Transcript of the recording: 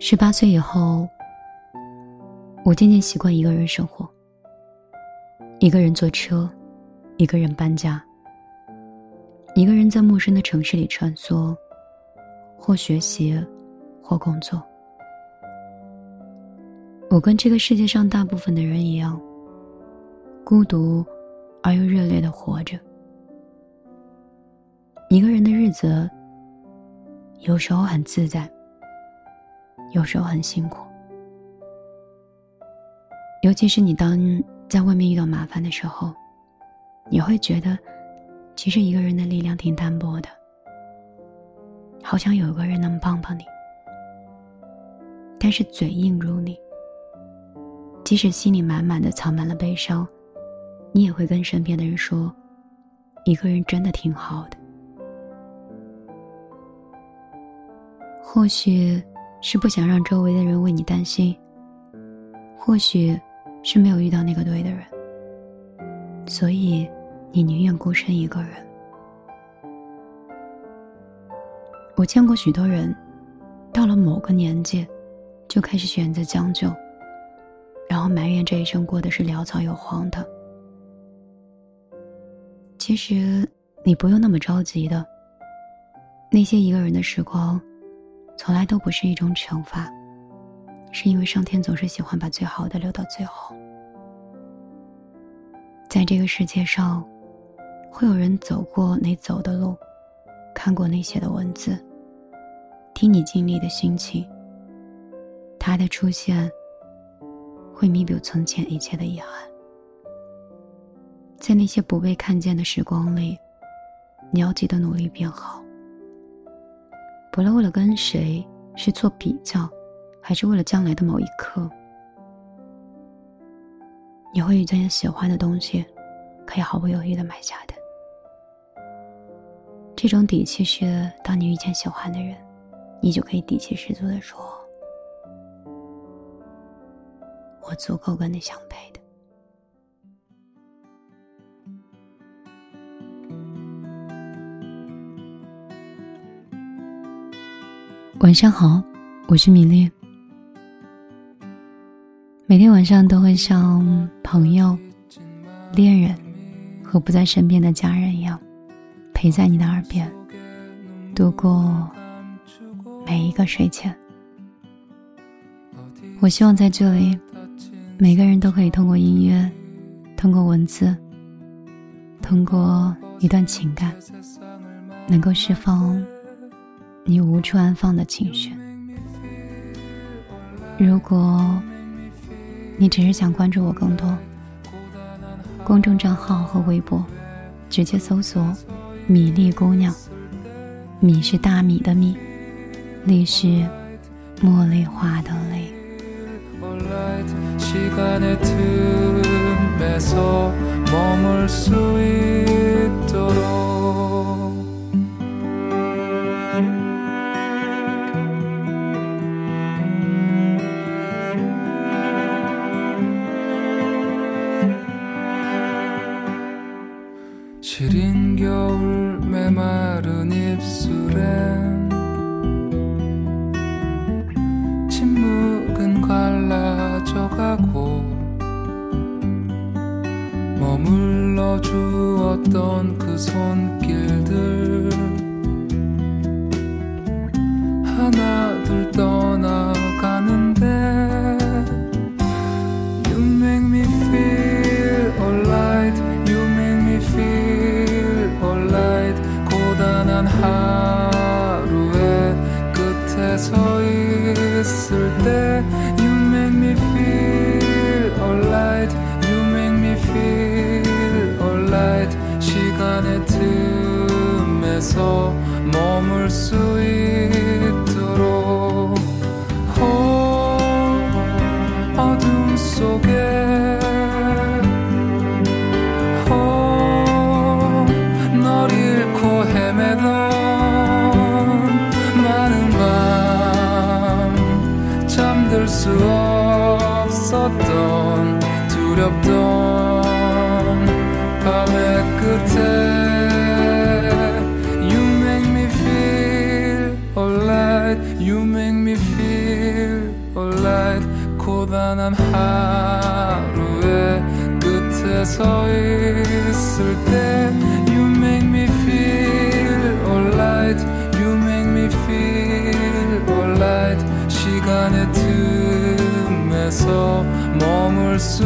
十八岁以后，我渐渐习惯一个人生活，一个人坐车，一个人搬家，一个人在陌生的城市里穿梭，或学习，或工作。我跟这个世界上大部分的人一样，孤独而又热烈的活着。一个人的日子，有时候很自在。有时候很辛苦，尤其是你当在外面遇到麻烦的时候，你会觉得，其实一个人的力量挺单薄的，好想有个人能帮帮你。但是嘴硬如你，即使心里满满的藏满了悲伤，你也会跟身边的人说，一个人真的挺好的。或许。是不想让周围的人为你担心，或许是没有遇到那个对的人，所以你宁愿孤身一个人。我见过许多人，到了某个年纪，就开始选择将就，然后埋怨这一生过的是潦草又荒唐。其实你不用那么着急的，那些一个人的时光。从来都不是一种惩罚，是因为上天总是喜欢把最好的留到最后。在这个世界上，会有人走过你走的路，看过你写的文字，听你经历的心情。他的出现，会弥补从前一切的遗憾。在那些不被看见的时光里，你要记得努力变好。不论为了跟谁是做比较，还是为了将来的某一刻，你会遇见喜欢的东西，可以毫不犹豫的买下的。这种底气是，当你遇见喜欢的人，你就可以底气十足的说：“我足够跟你相配的。”晚上好，我是米粒。每天晚上都会像朋友、恋人和不在身边的家人一样，陪在你的耳边，度过每一个睡前。我希望在这里，每个人都可以通过音乐，通过文字，通过一段情感，能够释放。你无处安放的情绪。如果你只是想关注我更多，公众账号和微博，直接搜索“米粒姑娘”。米是大米的米，粒是茉莉花的粒。 시린 겨울 메마른 입술엔 침묵은 갈라져가고 머물러 주었던 그 손길들 하나둘 떠나 서 있을 때 You make me feel alright You make me feel alright 시간의 틈에서 머물 수 있 두렵던 밤의 끝에 You make me feel alright You make me feel alright 고단한 하루의 끝에 서 있을 때 You make me feel alright You make me feel alright 시간의 틈에서 머물 수